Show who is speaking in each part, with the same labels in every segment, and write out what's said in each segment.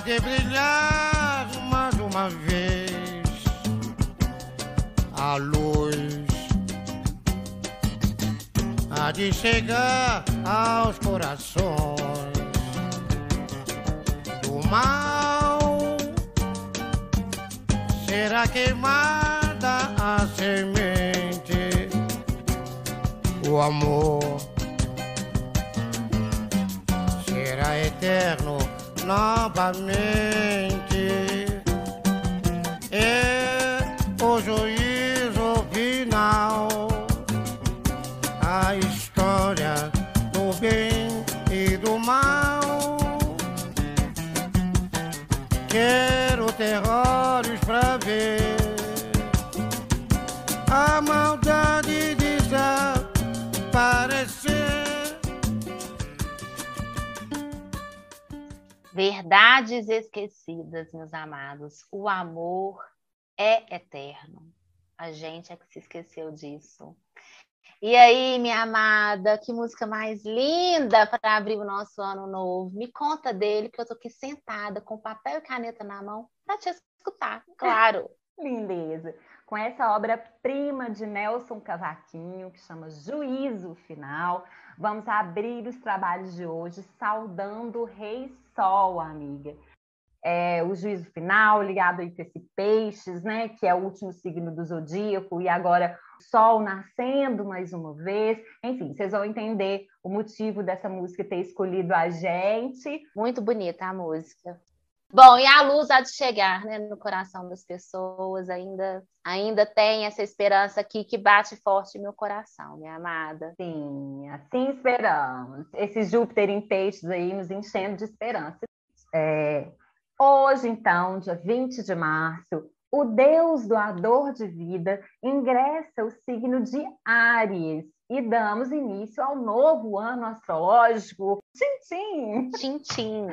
Speaker 1: De brilhar mais uma vez. A luz há de chegar aos corações. Do mal será queimada a semente. O amor será eterno novamente. É o juízo final, a
Speaker 2: Verdades esquecidas, meus amados. O amor é eterno. A gente é que se esqueceu disso. E aí, minha amada, que música mais linda para abrir o nosso ano novo. Me conta dele, que eu tô aqui sentada com papel e caneta na mão para te escutar, claro.
Speaker 3: Lindeza. Com essa obra-prima de Nelson Cavaquinho, que chama Juízo Final, vamos abrir os trabalhos de hoje saudando o Rei Sol, amiga. É, o juízo final ligado a esse peixes, né, que é o último signo do zodíaco, e agora Sol nascendo mais uma vez. Enfim, vocês vão entender o motivo dessa música ter escolhido a gente.
Speaker 2: Muito bonita a música. Bom, e a luz há de chegar né, no coração das pessoas, ainda, ainda tem essa esperança aqui que bate forte no meu coração, minha amada.
Speaker 3: Sim, assim esperamos. Esse Júpiter em peixes aí nos enchendo de esperança. É, hoje, então, dia 20 de março, o Deus doador de vida ingressa o signo de Áries e damos início ao novo ano astrológico. Tchim,
Speaker 2: tchim! Tchim, tchim.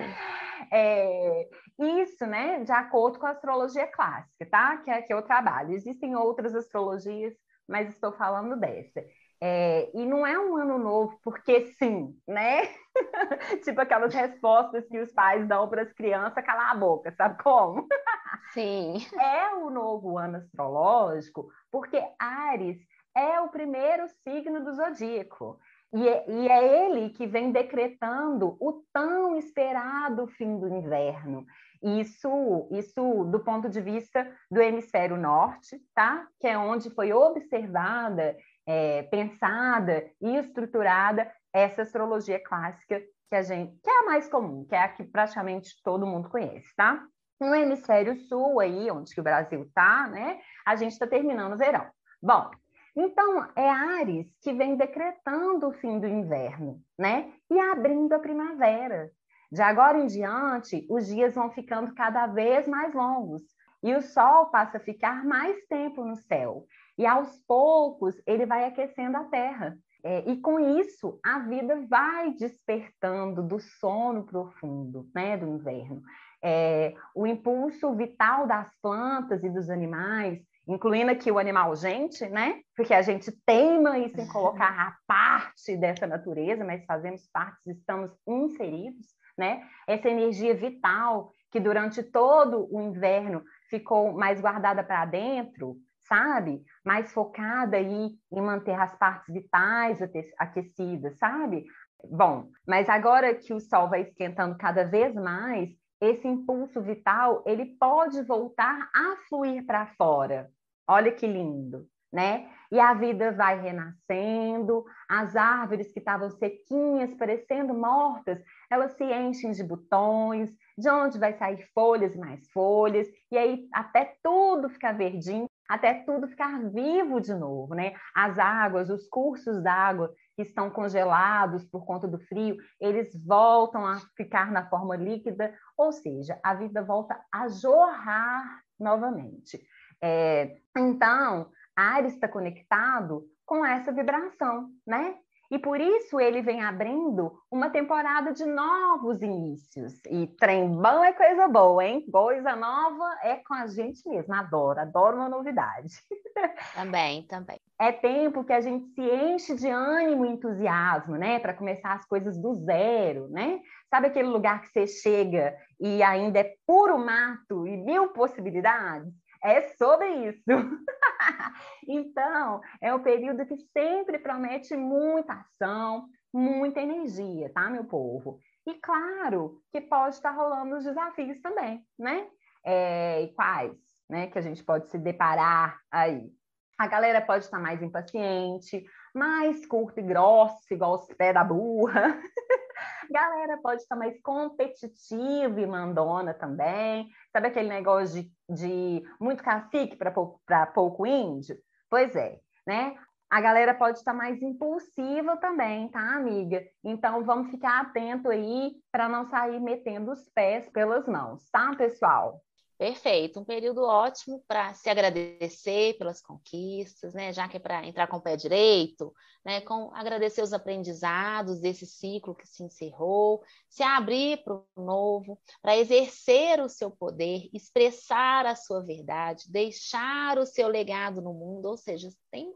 Speaker 3: É, isso, né, de acordo com a astrologia clássica, tá? Que é que eu trabalho. Existem outras astrologias, mas estou falando dessa. É, e não é um ano novo porque sim, né? tipo aquelas respostas que os pais dão para as crianças calar a boca, sabe como?
Speaker 2: Sim.
Speaker 3: É o novo ano astrológico porque Ares é o primeiro signo do zodíaco. E é, e é, ele que vem decretando o tão esperado fim do inverno. Isso, isso do ponto de vista do hemisfério norte, tá? Que é onde foi observada, é, pensada e estruturada essa astrologia clássica que a gente, que é a mais comum, que é a que praticamente todo mundo conhece, tá? No hemisfério sul aí, onde o Brasil tá, né? A gente está terminando o verão. Bom, então, é Ares que vem decretando o fim do inverno, né? E abrindo a primavera. De agora em diante, os dias vão ficando cada vez mais longos e o sol passa a ficar mais tempo no céu. E aos poucos ele vai aquecendo a terra. É, e com isso, a vida vai despertando do sono profundo, né, do inverno. É, o impulso vital das plantas e dos animais incluindo aqui o animal gente, né? Porque a gente teima isso em colocar a parte dessa natureza, mas fazemos parte, estamos inseridos, né? Essa energia vital que durante todo o inverno ficou mais guardada para dentro, sabe? Mais focada aí em manter as partes vitais aquecidas, sabe? Bom, mas agora que o sol vai esquentando cada vez mais, esse impulso vital ele pode voltar a fluir para fora. Olha que lindo, né? E a vida vai renascendo, as árvores que estavam sequinhas, parecendo mortas, elas se enchem de botões, de onde vai sair folhas e mais folhas, e aí até tudo ficar verdinho, até tudo ficar vivo de novo, né? As águas, os cursos d'água que estão congelados por conta do frio, eles voltam a ficar na forma líquida, ou seja, a vida volta a jorrar novamente. É, então, Ares está conectado com essa vibração, né? E por isso ele vem abrindo uma temporada de novos inícios. E trem bom é coisa boa, hein? Coisa nova é com a gente mesmo. Adoro, adoro uma novidade.
Speaker 2: Também, também.
Speaker 3: É tempo que a gente se enche de ânimo e entusiasmo, né? Para começar as coisas do zero, né? Sabe aquele lugar que você chega e ainda é puro mato e mil possibilidades? É sobre isso. então, é um período que sempre promete muita ação, muita energia, tá, meu povo? E claro que pode estar rolando os desafios também, né? É, e quais, né, que a gente pode se deparar aí? A galera pode estar mais impaciente, mais curta e grossa, igual os pés da burra. galera pode estar mais competitiva e mandona também. Sabe aquele negócio de, de muito cacique para pouco, pouco índio? Pois é, né? A galera pode estar mais impulsiva também, tá, amiga? Então vamos ficar atento aí para não sair metendo os pés pelas mãos, tá, pessoal?
Speaker 2: Perfeito, um período ótimo para se agradecer pelas conquistas, né? Já que é para entrar com o pé direito, né? Com agradecer os aprendizados desse ciclo que se encerrou, se abrir para o novo, para exercer o seu poder, expressar a sua verdade, deixar o seu legado no mundo, ou seja, tem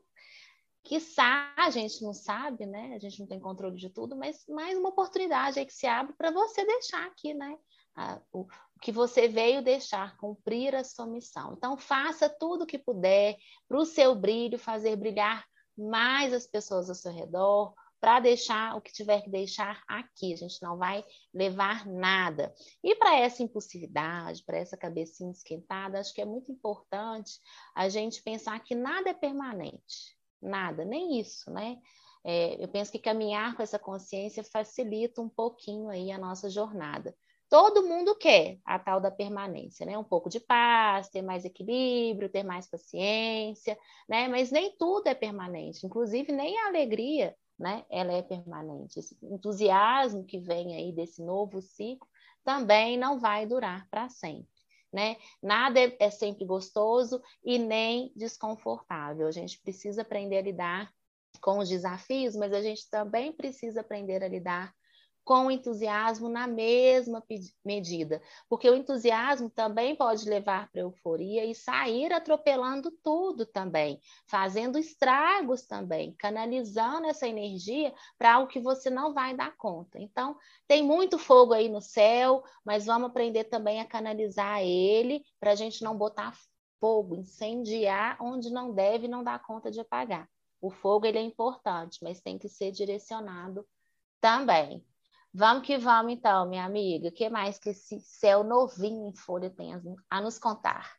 Speaker 2: que a gente não sabe, né? A gente não tem controle de tudo, mas mais uma oportunidade aí que se abre para você deixar aqui, né? A, o, que você veio deixar cumprir a sua missão. Então, faça tudo o que puder para o seu brilho, fazer brilhar mais as pessoas ao seu redor, para deixar o que tiver que deixar aqui. A gente não vai levar nada. E para essa impulsividade, para essa cabecinha esquentada, acho que é muito importante a gente pensar que nada é permanente. Nada, nem isso, né? É, eu penso que caminhar com essa consciência facilita um pouquinho aí a nossa jornada todo mundo quer a tal da permanência, né? Um pouco de paz, ter mais equilíbrio, ter mais paciência, né? Mas nem tudo é permanente, inclusive nem a alegria, né? Ela é permanente. Esse entusiasmo que vem aí desse novo ciclo também não vai durar para sempre. Né? Nada é, é sempre gostoso e nem desconfortável. A gente precisa aprender a lidar com os desafios, mas a gente também precisa aprender a lidar com entusiasmo na mesma medida, porque o entusiasmo também pode levar para euforia e sair atropelando tudo também, fazendo estragos também, canalizando essa energia para algo que você não vai dar conta. Então, tem muito fogo aí no céu, mas vamos aprender também a canalizar ele para a gente não botar fogo, incendiar onde não deve e não dar conta de apagar. O fogo ele é importante, mas tem que ser direcionado também. Vamos que vamos, então, minha amiga. O que mais que esse céu novinho em folha tem a nos contar?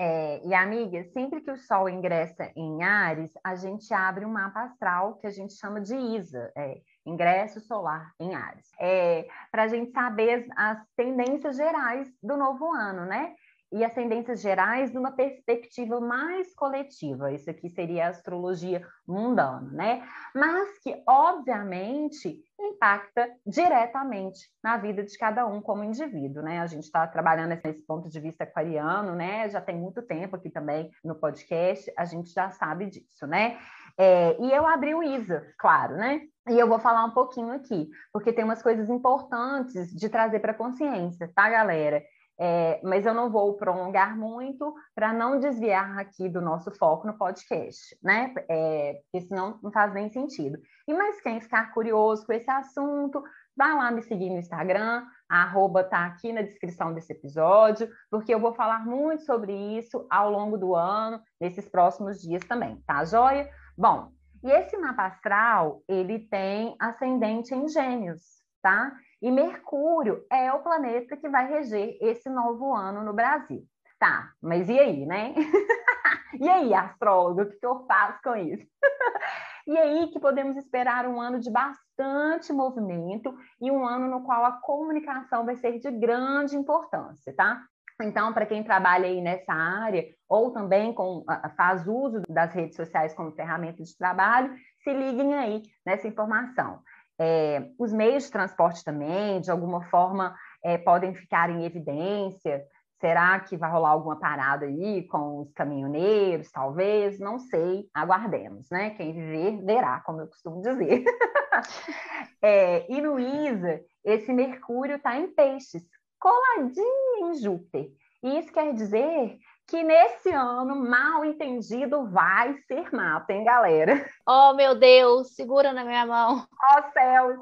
Speaker 3: É, e amiga, sempre que o Sol ingressa em Ares, a gente abre um mapa astral que a gente chama de ISA, é, ingresso solar em Ares, é, para a gente saber as, as tendências gerais do novo ano, né? E as tendências gerais numa perspectiva mais coletiva. Isso aqui seria a astrologia mundana, né? Mas que, obviamente, impacta diretamente na vida de cada um como indivíduo, né? A gente está trabalhando nesse ponto de vista aquariano, né? Já tem muito tempo aqui também no podcast, a gente já sabe disso, né? É, e eu abri o ISA, claro, né? E eu vou falar um pouquinho aqui, porque tem umas coisas importantes de trazer para consciência, tá, galera? É, mas eu não vou prolongar muito para não desviar aqui do nosso foco no podcast, né? É, porque senão não faz nem sentido. E mais quem ficar curioso com esse assunto, vai lá me seguir no Instagram, a arroba tá aqui na descrição desse episódio, porque eu vou falar muito sobre isso ao longo do ano, nesses próximos dias também, tá joia? Bom, e esse mapa astral, ele tem ascendente em gêmeos, tá? E Mercúrio é o planeta que vai reger esse novo ano no Brasil. Tá, mas e aí, né? e aí, astrólogo, o que eu faço com isso? e aí que podemos esperar um ano de bastante movimento e um ano no qual a comunicação vai ser de grande importância, tá? Então, para quem trabalha aí nessa área ou também com, faz uso das redes sociais como ferramenta de trabalho, se liguem aí nessa informação. É, os meios de transporte também, de alguma forma, é, podem ficar em evidência. Será que vai rolar alguma parada aí com os caminhoneiros? Talvez, não sei. Aguardemos, né? Quem viver, verá, como eu costumo dizer. é, e no ISA, esse Mercúrio está em peixes, coladinho em Júpiter. E isso quer dizer que nesse ano, mal entendido vai ser mato, hein, galera?
Speaker 2: Oh, meu Deus, segura na minha mão.
Speaker 3: Oh, céus!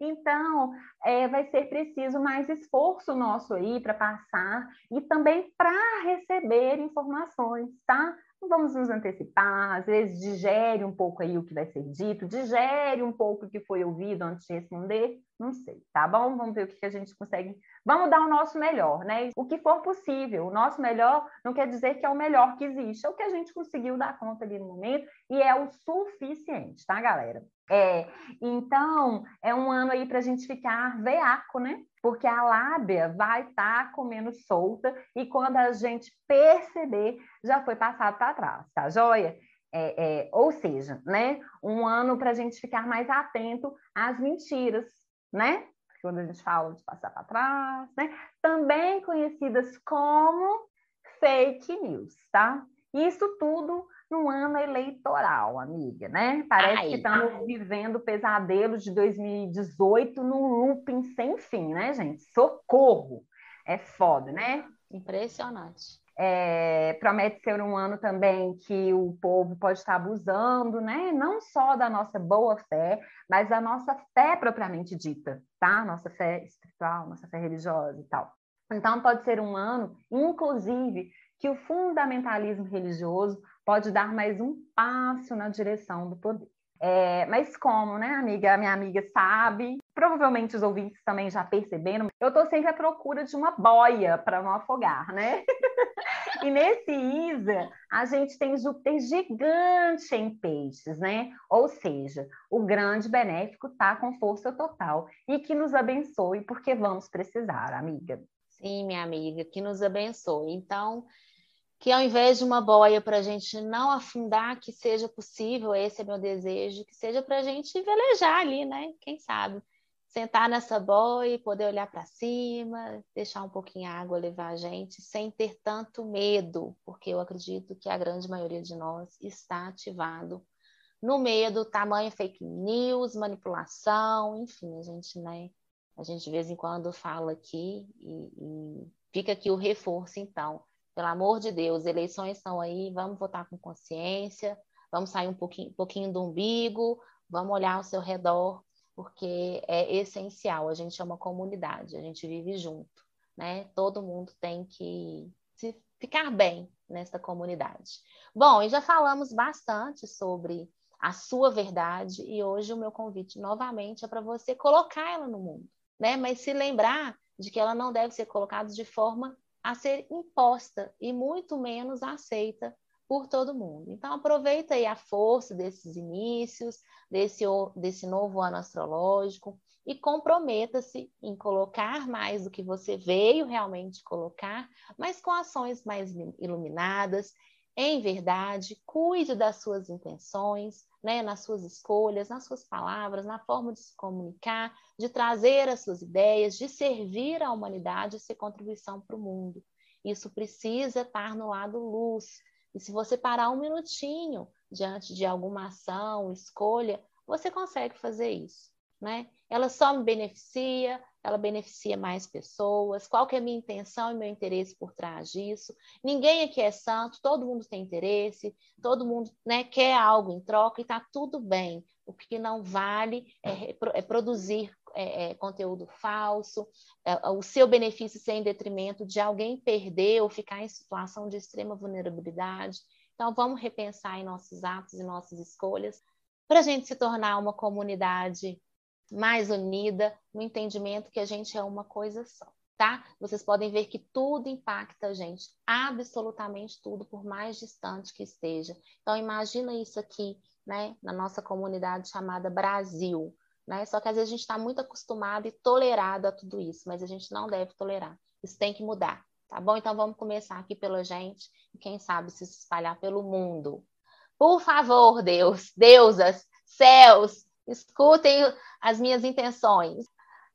Speaker 3: Então, é, vai ser preciso mais esforço nosso aí para passar e também para receber informações, tá? Vamos nos antecipar, às vezes digere um pouco aí o que vai ser dito, digere um pouco o que foi ouvido antes de responder, não sei, tá bom? Vamos ver o que a gente consegue. Vamos dar o nosso melhor, né? O que for possível. O nosso melhor não quer dizer que é o melhor que existe, é o que a gente conseguiu dar conta ali no momento e é o suficiente, tá, galera? É, então, é um ano aí para a gente ficar veaco, né? Porque a lábia vai estar tá comendo solta e quando a gente perceber, já foi passado para trás, tá joia? É, é, ou seja, né, um ano para a gente ficar mais atento às mentiras, né? Quando a gente fala de passar para trás, né? Também conhecidas como fake news, tá? Isso tudo no ano eleitoral, amiga, né? Parece Ai. que estamos vivendo pesadelos de 2018 num looping sem fim, né, gente? Socorro! É foda, né?
Speaker 2: Impressionante.
Speaker 3: É, promete ser um ano também que o povo pode estar abusando, né? Não só da nossa boa fé, mas da nossa fé propriamente dita, tá? Nossa fé espiritual, nossa fé religiosa e tal. Então, pode ser um ano, inclusive, que o fundamentalismo religioso pode dar mais um passo na direção do poder. É, mas como, né, amiga? Minha amiga sabe, provavelmente os ouvintes também já perceberam, eu estou sempre à procura de uma boia para não afogar, né? e nesse Isa, a gente tem Júpiter gigante em peixes, né? Ou seja, o grande benéfico está com força total e que nos abençoe, porque vamos precisar, amiga.
Speaker 2: Sim, minha amiga, que nos abençoe. Então, que ao invés de uma boia para a gente não afundar, que seja possível, esse é meu desejo, que seja para a gente velejar ali, né? Quem sabe? Sentar nessa boia poder olhar para cima, deixar um pouquinho a água levar a gente, sem ter tanto medo, porque eu acredito que a grande maioria de nós está ativado no medo, tamanho fake news, manipulação, enfim, a gente, né? A gente de vez em quando fala aqui e, e fica aqui o reforço, então. Pelo amor de Deus, eleições estão aí, vamos votar com consciência, vamos sair um pouquinho, pouquinho do umbigo, vamos olhar ao seu redor, porque é essencial. A gente é uma comunidade, a gente vive junto, né? Todo mundo tem que se ficar bem nessa comunidade. Bom, e já falamos bastante sobre a sua verdade e hoje o meu convite novamente é para você colocar ela no mundo, né? Mas se lembrar de que ela não deve ser colocada de forma a ser imposta e muito menos aceita por todo mundo. Então aproveita aí a força desses inícios, desse, desse novo ano astrológico e comprometa-se em colocar mais do que você veio realmente colocar, mas com ações mais iluminadas, em verdade, cuide das suas intenções, né, nas suas escolhas, nas suas palavras, na forma de se comunicar, de trazer as suas ideias, de servir à humanidade e ser contribuição para o mundo. Isso precisa estar no lado luz. E se você parar um minutinho diante de alguma ação, escolha, você consegue fazer isso, né? Ela só me beneficia, ela beneficia mais pessoas, qual que é a minha intenção e meu interesse por trás disso. Ninguém aqui é santo, todo mundo tem interesse, todo mundo né, quer algo em troca e está tudo bem. O que não vale é, é produzir é, é, conteúdo falso, é, o seu benefício ser em detrimento de alguém perder ou ficar em situação de extrema vulnerabilidade. Então, vamos repensar em nossos atos e nossas escolhas para a gente se tornar uma comunidade mais unida, no entendimento que a gente é uma coisa só, tá? Vocês podem ver que tudo impacta a gente, absolutamente tudo, por mais distante que esteja. Então, imagina isso aqui, né, na nossa comunidade chamada Brasil, né? Só que às vezes a gente está muito acostumado e tolerado a tudo isso, mas a gente não deve tolerar. Isso tem que mudar, tá bom? Então, vamos começar aqui pela gente e quem sabe se espalhar pelo mundo. Por favor, Deus, deusas, céus, Escutem as minhas intenções.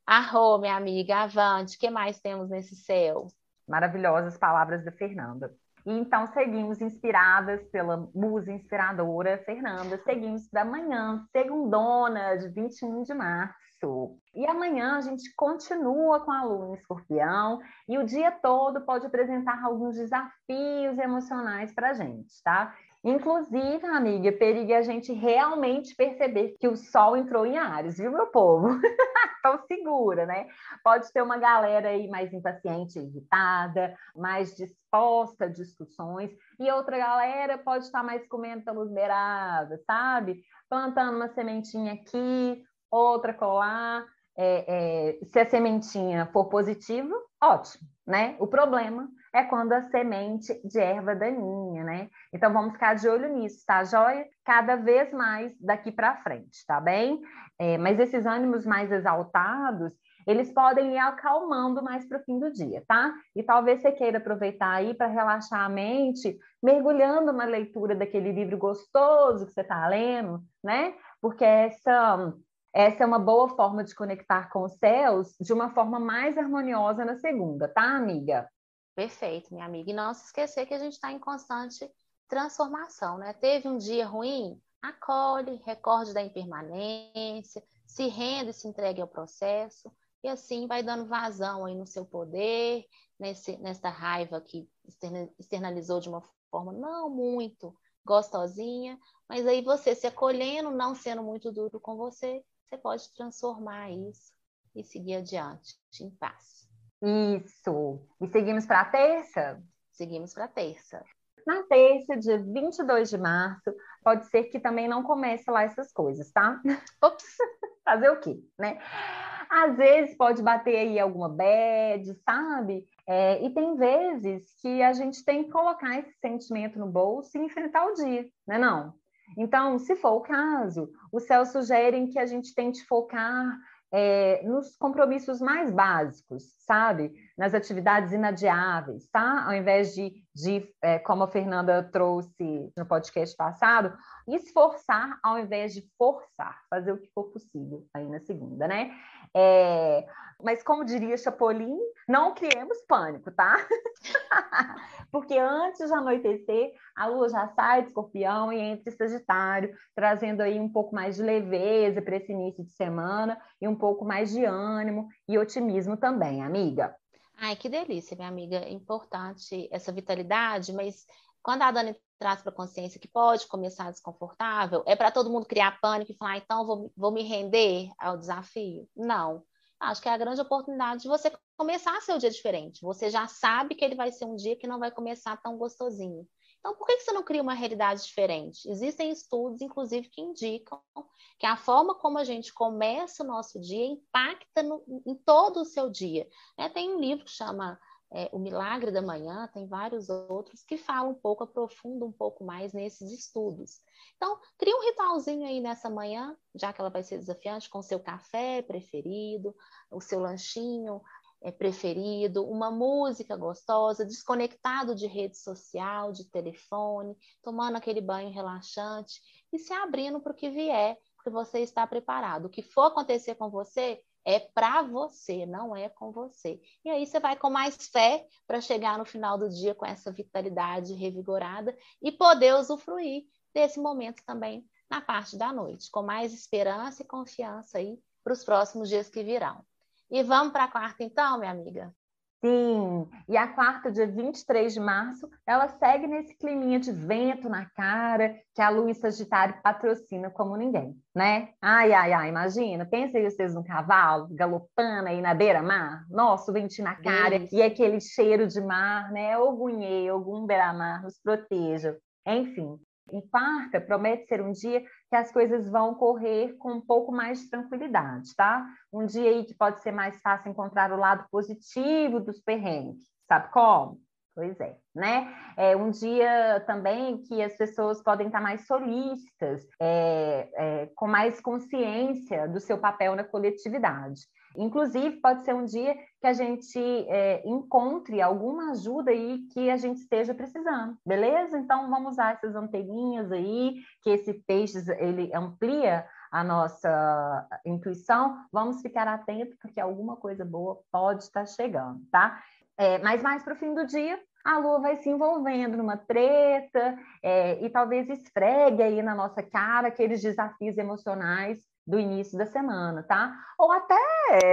Speaker 2: Arro, minha amiga, avante. O que mais temos nesse céu?
Speaker 3: Maravilhosas palavras da Fernanda. E então seguimos inspiradas pela musa inspiradora Fernanda. Seguimos da manhã, segundona de 21 de março. E amanhã a gente continua com a lua em escorpião e o dia todo pode apresentar alguns desafios emocionais para a gente, tá? Inclusive, amiga, periga a gente realmente perceber que o sol entrou em Ares, viu, meu povo? então segura, né? Pode ter uma galera aí mais impaciente, irritada, mais disposta a discussões, e outra galera pode estar mais comendo pelos beiradas, sabe? Plantando uma sementinha aqui, outra colar. É, é, se a sementinha for positiva, ótimo, né? O problema é quando a semente de erva daninha, né? Então vamos ficar de olho nisso, tá, joia? Cada vez mais daqui para frente, tá bem? É, mas esses ânimos mais exaltados, eles podem ir acalmando mais para o fim do dia, tá? E talvez você queira aproveitar aí para relaxar a mente, mergulhando na leitura daquele livro gostoso que você está lendo, né? Porque essa essa é uma boa forma de conectar com os céus de uma forma mais harmoniosa na segunda, tá, amiga?
Speaker 2: Perfeito, minha amiga. E não se esquecer que a gente está em constante transformação, né? Teve um dia ruim? Acolhe, recorde da impermanência, se renda e se entregue ao processo, e assim vai dando vazão aí no seu poder, nesse, nessa raiva que externalizou de uma forma não muito gostosinha, mas aí você se acolhendo, não sendo muito duro com você, você pode transformar isso e seguir adiante em paz.
Speaker 3: Isso. E seguimos para a terça?
Speaker 2: Seguimos para a terça.
Speaker 3: Na terça, dia 22 de março, pode ser que também não comece lá essas coisas, tá? Ops! Fazer o quê, né? Às vezes pode bater aí alguma bad, sabe? É, e tem vezes que a gente tem que colocar esse sentimento no bolso e enfrentar o dia, né não? Então, se for o caso, os céus sugerem que a gente tente focar é, nos compromissos mais básicos, sabe? Nas atividades inadiáveis, tá? Ao invés de, de é, como a Fernanda trouxe no podcast passado, esforçar ao invés de forçar, fazer o que for possível aí na segunda, né? É, mas como diria Chapolin, não criemos pânico, tá? Porque antes de anoitecer, a lua já sai de escorpião e entra em Sagitário, trazendo aí um pouco mais de leveza para esse início de semana e um pouco mais de ânimo e otimismo também, amiga.
Speaker 2: Ai, que delícia, minha amiga. Importante essa vitalidade, mas quando a Dani traz para a consciência que pode começar desconfortável, é para todo mundo criar pânico e falar, ah, então vou, vou me render ao desafio? Não. Acho que é a grande oportunidade de você começar seu dia diferente. Você já sabe que ele vai ser um dia que não vai começar tão gostosinho. Então, por que você não cria uma realidade diferente? Existem estudos, inclusive, que indicam que a forma como a gente começa o nosso dia impacta no, em todo o seu dia. Né? Tem um livro que chama é, O Milagre da Manhã, tem vários outros que falam um pouco, aprofundam um pouco mais nesses estudos. Então, cria um ritualzinho aí nessa manhã, já que ela vai ser desafiante, com seu café preferido, o seu lanchinho preferido, uma música gostosa, desconectado de rede social, de telefone, tomando aquele banho relaxante e se abrindo para o que vier, porque você está preparado. O que for acontecer com você, é para você, não é com você. E aí você vai com mais fé para chegar no final do dia com essa vitalidade revigorada e poder usufruir desse momento também na parte da noite, com mais esperança e confiança aí para os próximos dias que virão. E vamos para a quarta então, minha amiga?
Speaker 3: Sim, e a quarta, dia 23 de março, ela segue nesse climinha de vento na cara que a lua Sagitário patrocina como ninguém, né? Ai, ai, ai, imagina, pensa aí vocês no cavalo, galopando aí na beira-mar, nossa, o ventinho na cara Isso. e aquele cheiro de mar, né? Ogunhê, algum beira-mar nos proteja. Enfim, quarta promete ser um dia que as coisas vão correr com um pouco mais de tranquilidade, tá? Um dia aí que pode ser mais fácil encontrar o lado positivo dos perrengues. Sabe como? Pois é, né? É um dia também que as pessoas podem estar mais solícitas, é, é, com mais consciência do seu papel na coletividade. Inclusive, pode ser um dia que a gente é, encontre alguma ajuda aí que a gente esteja precisando, beleza? Então, vamos usar essas anteninhas aí, que esse peixe ele amplia a nossa intuição, vamos ficar atentos, porque alguma coisa boa pode estar chegando, tá? É, mas mais para o fim do dia, a lua vai se envolvendo numa treta é, e talvez esfregue aí na nossa cara aqueles desafios emocionais do início da semana, tá? Ou até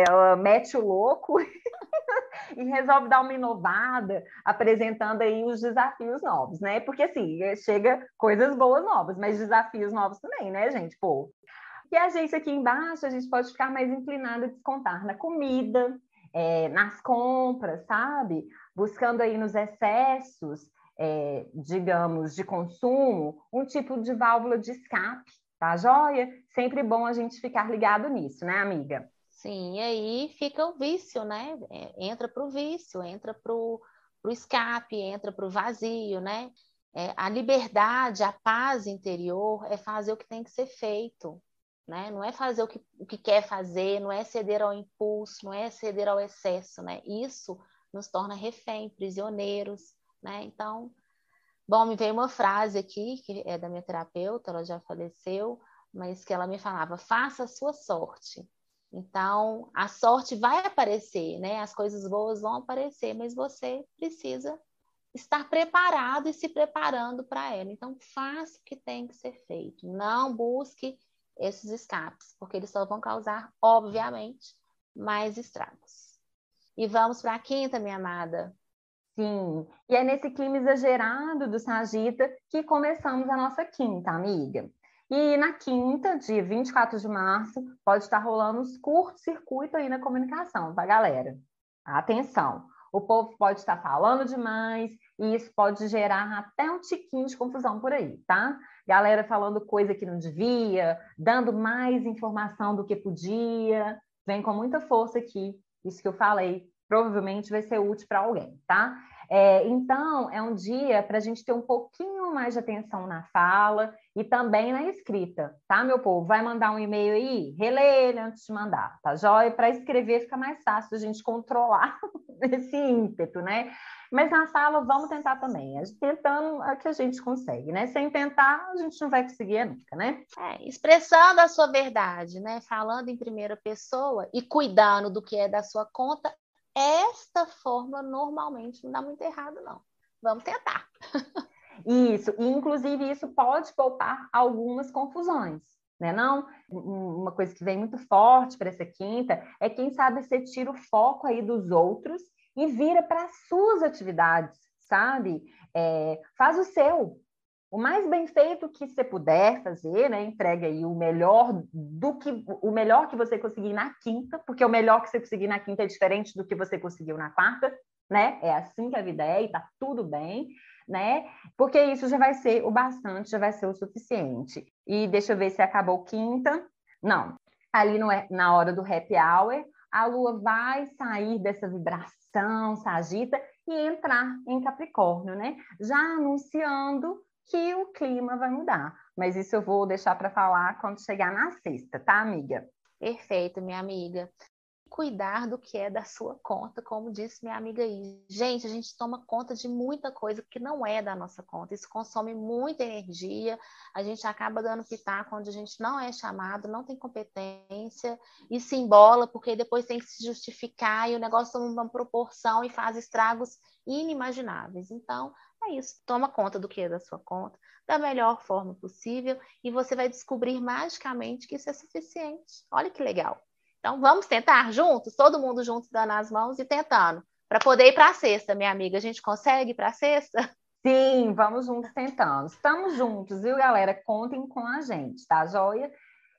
Speaker 3: ela mete o louco e resolve dar uma inovada, apresentando aí os desafios novos, né? Porque assim, chega coisas boas novas, mas desafios novos também, né, gente? Pô. E a gente aqui embaixo, a gente pode ficar mais inclinado a descontar na comida, é, nas compras, sabe? Buscando aí nos excessos, é, digamos, de consumo, um tipo de válvula de escape Tá joia? Sempre bom a gente ficar ligado nisso, né, amiga?
Speaker 2: Sim, e aí fica o vício, né? É, entra para o vício, entra para o escape, entra para o vazio, né? É, a liberdade, a paz interior é fazer o que tem que ser feito, né? Não é fazer o que, o que quer fazer, não é ceder ao impulso, não é ceder ao excesso, né? Isso nos torna refém, prisioneiros, né? Então, Bom, me veio uma frase aqui, que é da minha terapeuta, ela já faleceu, mas que ela me falava: faça a sua sorte. Então, a sorte vai aparecer, né? As coisas boas vão aparecer, mas você precisa estar preparado e se preparando para ela. Então, faça o que tem que ser feito. Não busque esses escapes, porque eles só vão causar, obviamente, mais estragos. E vamos para a quinta, minha amada.
Speaker 3: Sim, e é nesse clima exagerado do Sagita que começamos a nossa quinta, amiga. E na quinta, dia 24 de março, pode estar rolando os curto-circuito aí na comunicação, tá, galera? Atenção, o povo pode estar falando demais e isso pode gerar até um tiquinho de confusão por aí, tá? Galera falando coisa que não devia, dando mais informação do que podia. Vem com muita força aqui, isso que eu falei, provavelmente vai ser útil para alguém, tá? É, então, é um dia para a gente ter um pouquinho mais de atenção na fala e também na escrita, tá, meu povo? Vai mandar um e-mail aí? Relê ele antes de mandar, tá joia? Para escrever fica mais fácil a gente controlar esse ímpeto, né? Mas na sala, vamos tentar também. Tentando é que a gente consegue, né? Sem tentar, a gente não vai conseguir nunca, né?
Speaker 2: É, expressando a sua verdade, né? Falando em primeira pessoa e cuidando do que é da sua conta esta fórmula normalmente não dá muito errado, não. vamos tentar.
Speaker 3: Isso, e inclusive isso pode poupar algumas confusões, né? Não, uma coisa que vem muito forte para essa quinta é quem sabe você tira o foco aí dos outros e vira para suas atividades, sabe? É, faz o seu, o mais bem feito que você puder fazer, né? Entregue aí o melhor do que o melhor que você conseguir na quinta, porque o melhor que você conseguir na quinta é diferente do que você conseguiu na quarta, né? É assim que a vida é e tá tudo bem, né? Porque isso já vai ser o bastante, já vai ser o suficiente. E deixa eu ver se acabou quinta. Não. Ali no, na hora do happy hour, a lua vai sair dessa vibração sagita e entrar em Capricórnio, né? Já anunciando que o clima vai mudar. Mas isso eu vou deixar para falar quando chegar na sexta, tá, amiga?
Speaker 2: Perfeito, minha amiga. Cuidar do que é da sua conta, como disse minha amiga aí. Gente, a gente toma conta de muita coisa que não é da nossa conta. Isso consome muita energia. A gente acaba dando pitaco onde a gente não é chamado, não tem competência e se embola, porque depois tem que se justificar e o negócio toma uma proporção e faz estragos inimagináveis. Então, é isso. Toma conta do que é da sua conta, da melhor forma possível, e você vai descobrir magicamente que isso é suficiente. Olha que legal. Então, vamos tentar juntos, todo mundo junto dando as mãos e tentando, para poder ir para a sexta, minha amiga. A gente consegue ir para a sexta?
Speaker 3: Sim, vamos juntos tentando. Estamos juntos, viu, galera? Contem com a gente, tá joia?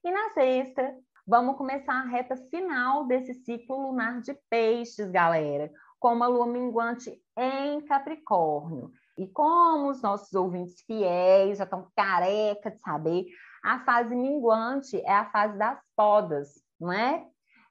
Speaker 3: E na sexta, vamos começar a reta final desse ciclo lunar de peixes, galera, com uma lua minguante em Capricórnio. E como os nossos ouvintes fiéis já estão careca de saber, a fase minguante é a fase das podas, não é?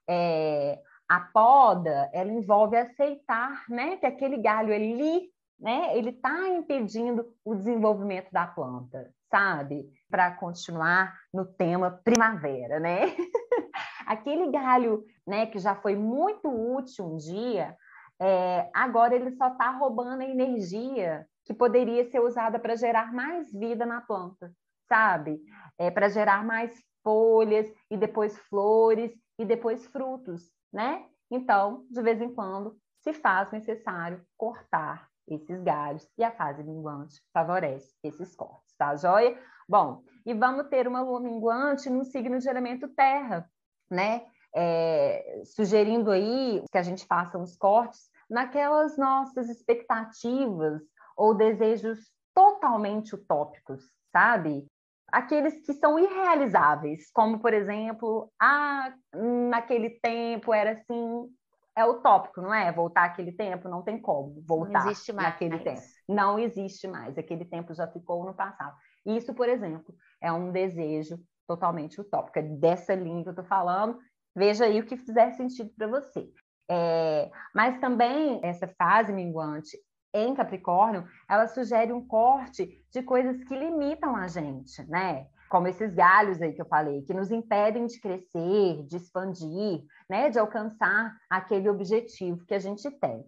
Speaker 3: É a poda, ela envolve aceitar, né, que aquele galho ali, né, ele está impedindo o desenvolvimento da planta, sabe? Para continuar no tema primavera, né? aquele galho, né, que já foi muito útil um dia, é, agora ele só está roubando a energia que poderia ser usada para gerar mais vida na planta, sabe? É, para gerar mais folhas e depois flores e depois frutos, né? Então, de vez em quando, se faz necessário cortar esses galhos e a fase minguante favorece esses cortes, tá joia? Bom, e vamos ter uma lua minguante no signo de elemento terra, né? É, sugerindo aí que a gente faça uns cortes naquelas nossas expectativas ou desejos totalmente utópicos, sabe? Aqueles que são irrealizáveis, como, por exemplo, ah, naquele tempo era assim, é utópico, não é? Voltar aquele tempo, não tem como voltar
Speaker 2: não existe mais.
Speaker 3: naquele tempo. Não existe mais, aquele tempo já ficou no passado. Isso, por exemplo, é um desejo totalmente utópico. É dessa linha que eu estou falando, veja aí o que fizer sentido para você. É, mas também essa fase minguante em Capricórnio, ela sugere um corte de coisas que limitam a gente, né? Como esses galhos aí que eu falei, que nos impedem de crescer, de expandir, né? De alcançar aquele objetivo que a gente tem.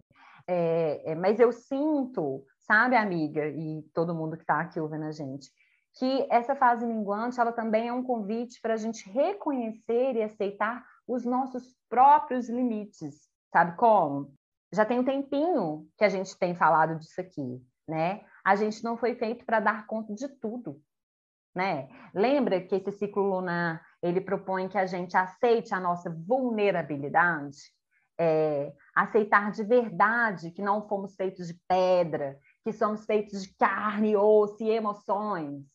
Speaker 3: É, é, mas eu sinto, sabe, amiga, e todo mundo que está aqui ouvindo a gente, que essa fase minguante, ela também é um convite para a gente reconhecer e aceitar os nossos próprios limites. Sabe como? Já tem um tempinho que a gente tem falado disso aqui, né? A gente não foi feito para dar conta de tudo, né? Lembra que esse ciclo lunar ele propõe que a gente aceite a nossa vulnerabilidade, é, aceitar de verdade que não fomos feitos de pedra, que somos feitos de carne, osso e emoções.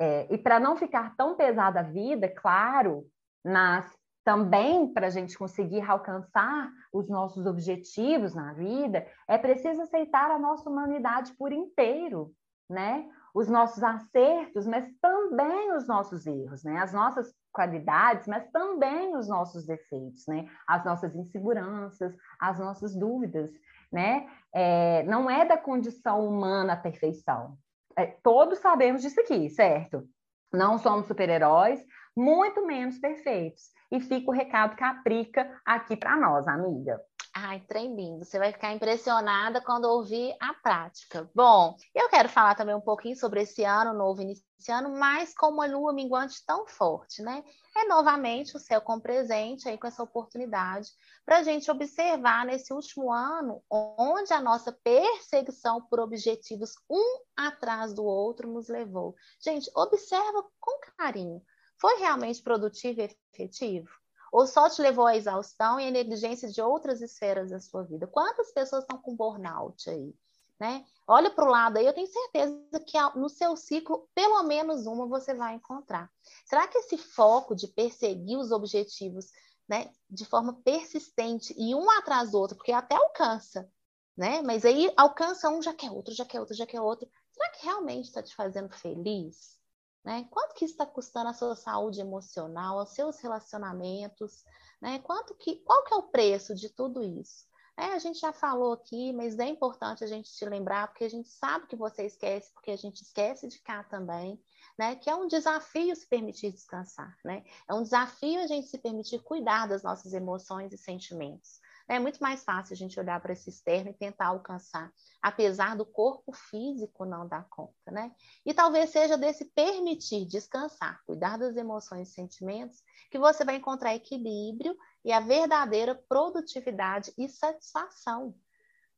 Speaker 3: É, e para não ficar tão pesada a vida, claro, nas também para a gente conseguir alcançar os nossos objetivos na vida, é preciso aceitar a nossa humanidade por inteiro, né? Os nossos acertos, mas também os nossos erros, né? As nossas qualidades, mas também os nossos defeitos, né? As nossas inseguranças, as nossas dúvidas, né? É, não é da condição humana a perfeição. É, todos sabemos disso aqui, certo? Não somos super-heróis, muito menos perfeitos. E fica o recado Caprica aqui para nós, amiga.
Speaker 2: Ai, trem lindo. Você vai ficar impressionada quando ouvir a prática. Bom, eu quero falar também um pouquinho sobre esse ano novo iniciando, mas com uma lua minguante tão forte, né? É novamente o céu com presente aí com essa oportunidade para a gente observar nesse último ano onde a nossa perseguição por objetivos um atrás do outro nos levou. Gente, observa com carinho. Foi realmente produtivo e efetivo? ou só te levou à exaustão e à negligência de outras esferas da sua vida? Quantas pessoas estão com burnout aí? Né? Olha para o lado aí, eu tenho certeza que no seu ciclo, pelo menos uma você vai encontrar. Será que esse foco de perseguir os objetivos né, de forma persistente e um atrás do outro, porque até alcança, né? Mas aí alcança um, já quer outro, já quer outro, já quer outro. Será que realmente está te fazendo feliz? Né? Quanto que está custando a sua saúde emocional, aos seus relacionamentos? Né? Quanto que, qual que é o preço de tudo isso? É, a gente já falou aqui, mas é importante a gente te lembrar, porque a gente sabe que você esquece, porque a gente esquece de cá também, né? Que é um desafio se permitir descansar, né? É um desafio a gente se permitir cuidar das nossas emoções e sentimentos. É muito mais fácil a gente olhar para esse externo e tentar alcançar, apesar do corpo físico não dar conta, né? E talvez seja desse permitir descansar, cuidar das emoções e sentimentos, que você vai encontrar equilíbrio e a verdadeira produtividade e satisfação.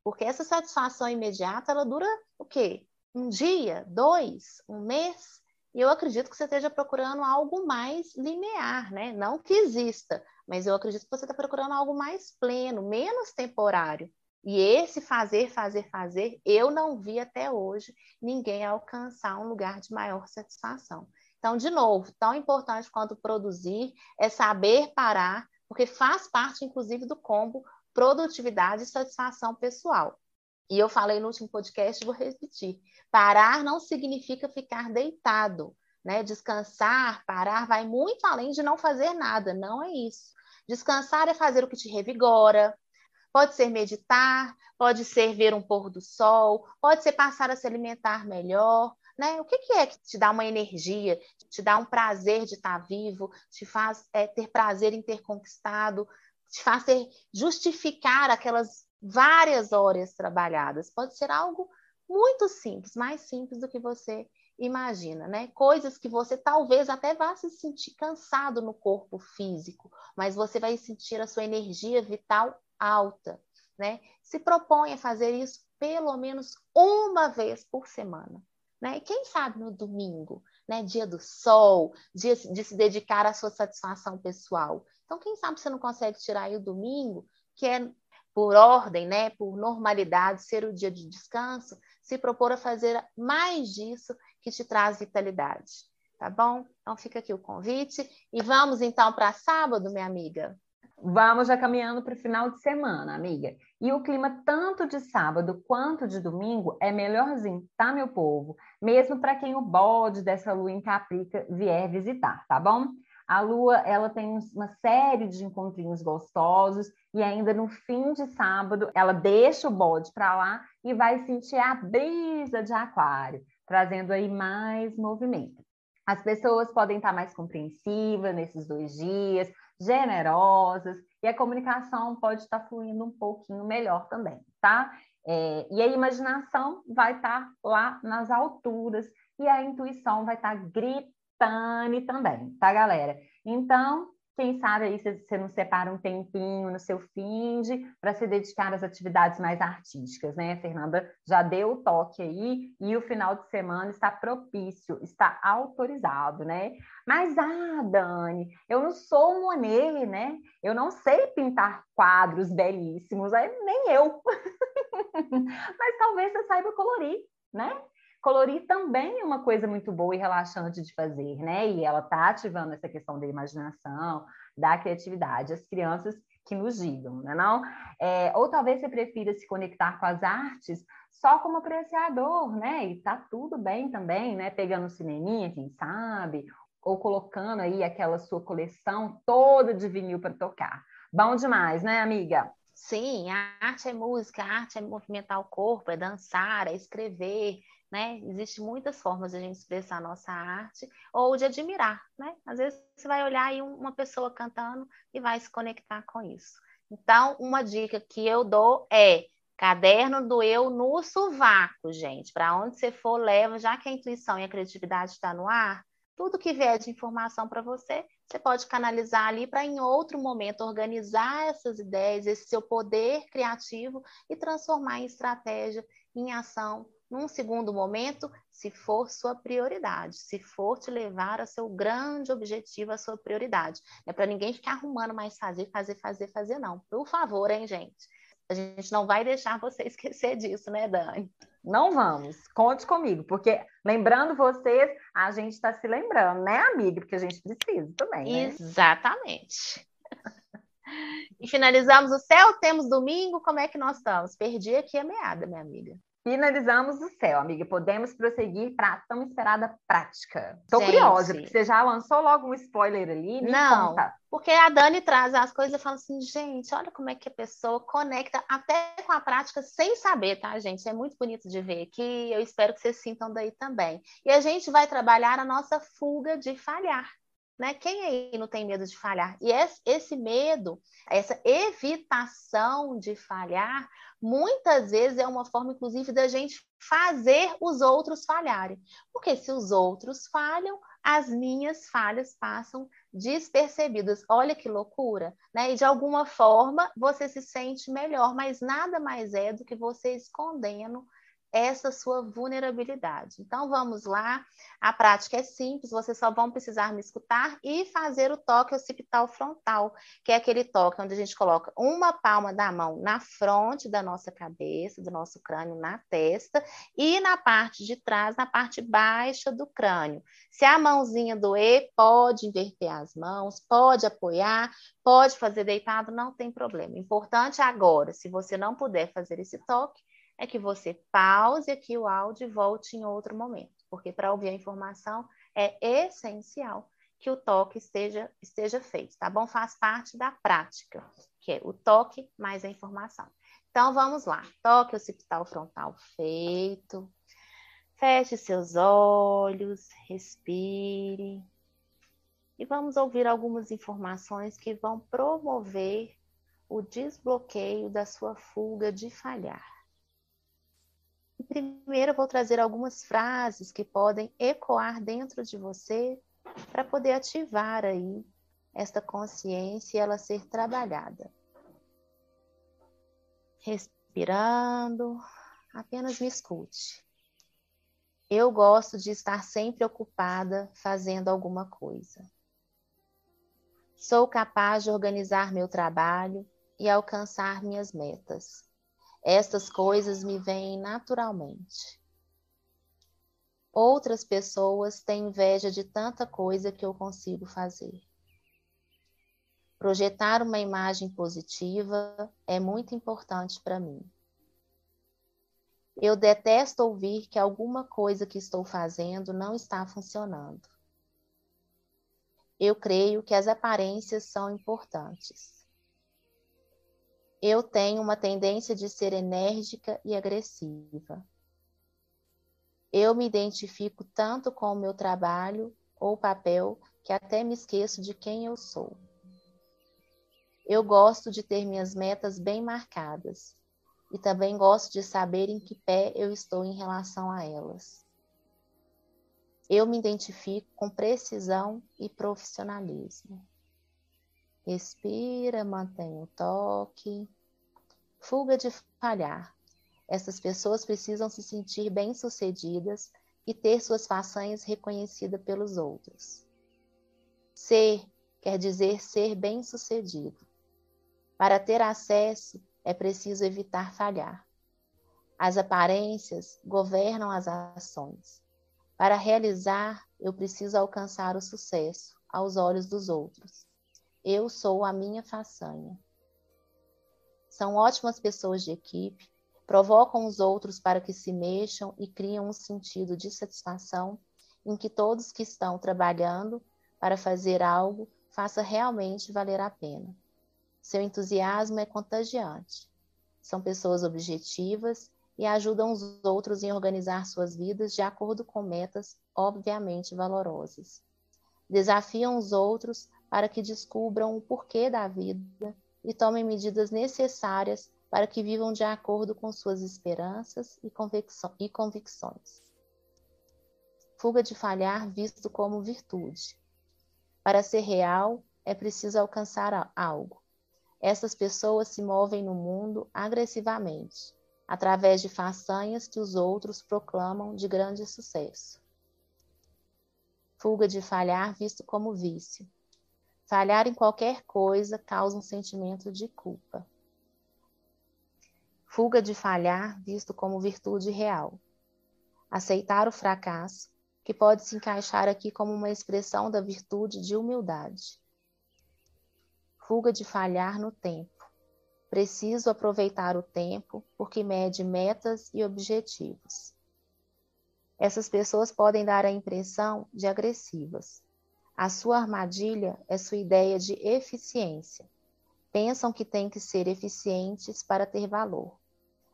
Speaker 2: Porque essa satisfação imediata, ela dura o quê? Um dia, dois, um mês? E eu acredito que você esteja procurando algo mais linear, né? Não que exista, mas eu acredito que você está procurando algo mais pleno, menos temporário. E esse fazer, fazer, fazer, eu não vi até hoje ninguém alcançar um lugar de maior satisfação. Então, de novo, tão importante quanto produzir é saber parar, porque faz parte, inclusive, do combo produtividade e satisfação pessoal. E eu falei no último podcast, vou repetir: parar não significa ficar deitado. Né? Descansar, parar, vai muito além de não fazer nada, não é isso. Descansar é fazer o que te revigora, pode ser meditar, pode ser ver um pôr do sol, pode ser passar a se alimentar melhor, né? O que, que, é que te dá uma energia, te dá um prazer de estar vivo, te faz é, ter prazer em ter conquistado, te faz ter, justificar aquelas várias horas trabalhadas. Pode ser algo muito simples, mais simples do que você imagina, né? Coisas que você talvez até vá se sentir cansado no corpo físico, mas você vai sentir a sua energia vital alta, né? Se propõe a fazer isso pelo menos uma vez por semana, né? E quem sabe no domingo, né? Dia do sol, dia de se dedicar à sua satisfação pessoal. Então, quem sabe você não consegue tirar aí o domingo, que é por ordem, né, por normalidade, ser o dia de descanso, se propor a fazer mais disso que te traz vitalidade, tá bom? Então fica aqui o convite e vamos então para sábado, minha amiga.
Speaker 3: Vamos já caminhando para o final de semana, amiga. E o clima, tanto de sábado quanto de domingo, é melhorzinho, tá, meu povo? Mesmo para quem o bode dessa lua em Caprica vier visitar, tá bom? A lua, ela tem uma série de encontrinhos gostosos e ainda no fim de sábado ela deixa o bode para lá e vai sentir a brisa de aquário, trazendo aí mais movimento. As pessoas podem estar mais compreensivas nesses dois dias, generosas, e a comunicação pode estar fluindo um pouquinho melhor também, tá? É, e a imaginação vai estar lá nas alturas e a intuição vai estar gritando também, tá, galera? Então, quem sabe aí você não separa um tempinho no seu finde para se dedicar às atividades mais artísticas, né? A Fernanda já deu o toque aí e o final de semana está propício, está autorizado, né? Mas, ah, Dani, eu não sou Monet, né? Eu não sei pintar quadros belíssimos, nem eu. Mas talvez você saiba colorir, né? Colorir também é uma coisa muito boa e relaxante de fazer, né? E ela está ativando essa questão da imaginação, da criatividade, as crianças que nos digam, né? Não? É, ou talvez você prefira se conectar com as artes só como apreciador, né? E tá tudo bem também, né? Pegando um cineminha, quem sabe, ou colocando aí aquela sua coleção toda de vinil para tocar. Bom demais, né, amiga?
Speaker 2: Sim, a arte é música, a arte é movimentar o corpo, é dançar, é escrever, né? Existem muitas formas de a gente expressar a nossa arte ou de admirar, né? Às vezes você vai olhar aí uma pessoa cantando e vai se conectar com isso. Então, uma dica que eu dou é caderno do eu no sovaco, gente. Para onde você for, leva, já que a intuição e a criatividade está no ar, tudo que vier de informação para você, você pode canalizar ali para em outro momento organizar essas ideias, esse seu poder criativo e transformar em estratégia, em ação, num segundo momento, se for sua prioridade, se for te levar a seu grande objetivo, a sua prioridade. Não é para ninguém ficar arrumando mais fazer, fazer, fazer, fazer, não. Por favor, hein, gente? A gente não vai deixar você esquecer disso, né, Dani?
Speaker 3: Não vamos, conte comigo, porque lembrando vocês, a gente está se lembrando, né, amiga? Porque a gente precisa também. Né?
Speaker 2: Exatamente. e finalizamos o céu, temos domingo, como é que nós estamos? Perdi aqui a meada, minha amiga.
Speaker 3: Finalizamos o céu, amiga. Podemos prosseguir para a tão esperada prática. Estou curiosa, porque você já lançou logo um spoiler ali. Me
Speaker 2: Não,
Speaker 3: conta.
Speaker 2: porque a Dani traz as coisas e fala assim, gente, olha como é que a pessoa conecta até com a prática sem saber, tá, gente? É muito bonito de ver aqui. Eu espero que vocês sintam daí também. E a gente vai trabalhar a nossa fuga de falhar. Né? Quem aí não tem medo de falhar? E esse medo, essa evitação de falhar, muitas vezes é uma forma, inclusive, da gente fazer os outros falharem. Porque se os outros falham, as minhas falhas passam despercebidas. Olha que loucura, né? E de alguma forma você se sente melhor, mas nada mais é do que você escondendo essa sua vulnerabilidade. Então vamos lá, a prática é simples, vocês só vão precisar me escutar e fazer o toque occipital frontal, que é aquele toque onde a gente coloca uma palma da mão na fronte da nossa cabeça, do nosso crânio, na testa, e na parte de trás, na parte baixa do crânio. Se a mãozinha doer, pode inverter as mãos, pode apoiar, pode fazer deitado, não tem problema. Importante agora, se você não puder fazer esse toque, é que você pause aqui o áudio e volte em outro momento, porque para ouvir a informação é essencial que o toque esteja, esteja feito, tá bom? Faz parte da prática, que é o toque mais a informação. Então vamos lá, toque occipital frontal feito. Feche seus olhos, respire. E vamos ouvir algumas informações que vão promover o desbloqueio da sua fuga de falhar. Primeiro, eu vou trazer algumas frases que podem ecoar dentro de você para poder ativar aí esta consciência e ela ser trabalhada. Respirando, apenas me escute. Eu gosto de estar sempre ocupada fazendo alguma coisa. Sou capaz de organizar meu trabalho e alcançar minhas metas. Estas coisas me vêm naturalmente. Outras pessoas têm inveja de tanta coisa que eu consigo fazer. Projetar uma imagem positiva é muito importante para mim. Eu detesto ouvir que alguma coisa que estou fazendo não está funcionando. Eu creio que as aparências são importantes eu tenho uma tendência de ser enérgica e agressiva. Eu me identifico tanto com o meu trabalho ou papel que até me esqueço de quem eu sou. Eu gosto de ter minhas metas bem marcadas e também gosto de saber em que pé eu estou em relação a elas. Eu me identifico com precisão e profissionalismo. Respira, mantém o toque. Fuga de falhar. Essas pessoas precisam se sentir bem-sucedidas e ter suas façanhas reconhecidas pelos outros. Ser quer dizer ser bem-sucedido. Para ter acesso, é preciso evitar falhar. As aparências governam as ações. Para realizar, eu preciso alcançar o sucesso aos olhos dos outros. Eu sou a minha façanha. São ótimas pessoas de equipe, provocam os outros para que se mexam e criam um sentido de satisfação em que todos que estão trabalhando para fazer algo faça realmente valer a pena. Seu entusiasmo é contagiante. São pessoas objetivas e ajudam os outros em organizar suas vidas de acordo com metas obviamente valorosas. Desafiam os outros para que descubram o porquê da vida e tomem medidas necessárias para que vivam de acordo com suas esperanças e convicções. Fuga de falhar visto como virtude. Para ser real, é preciso alcançar algo. Essas pessoas se movem no mundo agressivamente, através de façanhas que os outros proclamam de grande sucesso. Fuga de falhar visto como vício. Falhar em qualquer coisa causa um sentimento de culpa. Fuga de falhar visto como virtude real. Aceitar o fracasso, que pode se encaixar aqui como uma expressão da virtude de humildade. Fuga de falhar no tempo. Preciso aproveitar o tempo porque mede metas e objetivos. Essas pessoas podem dar a impressão de agressivas, a sua armadilha é sua ideia de eficiência. Pensam que têm que ser eficientes para ter valor.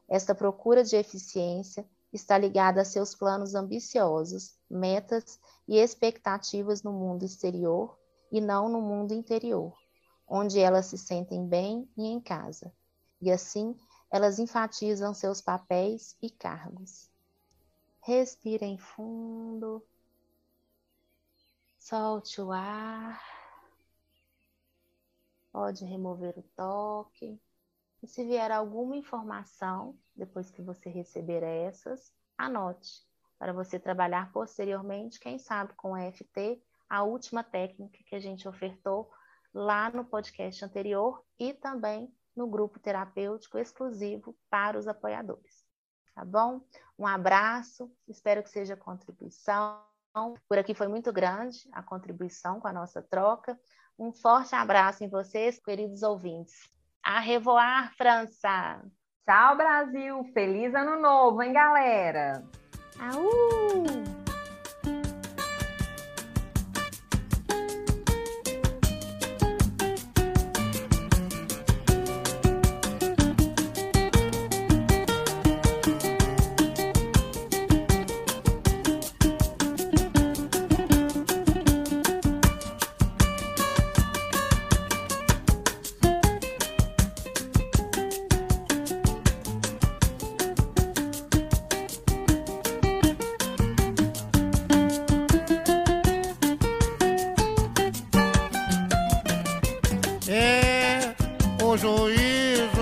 Speaker 2: Esta procura de eficiência está ligada a seus planos ambiciosos, metas e expectativas no mundo exterior e não no mundo interior, onde elas se sentem bem e em casa. E assim, elas enfatizam seus papéis e cargos. Respirem fundo. Solte o ar. Pode remover o toque. E se vier alguma informação, depois que você receber essas, anote, para você trabalhar posteriormente, quem sabe com o FT, a última técnica que a gente ofertou lá no podcast anterior e também no grupo terapêutico exclusivo para os apoiadores. Tá bom? Um abraço, espero que seja contribuição. Por aqui foi muito grande a contribuição com a nossa troca. Um forte abraço em vocês, queridos ouvintes. A revoar, França!
Speaker 3: Tchau, Brasil! Feliz Ano Novo, hein, galera?
Speaker 2: Aú!
Speaker 1: Pra ver.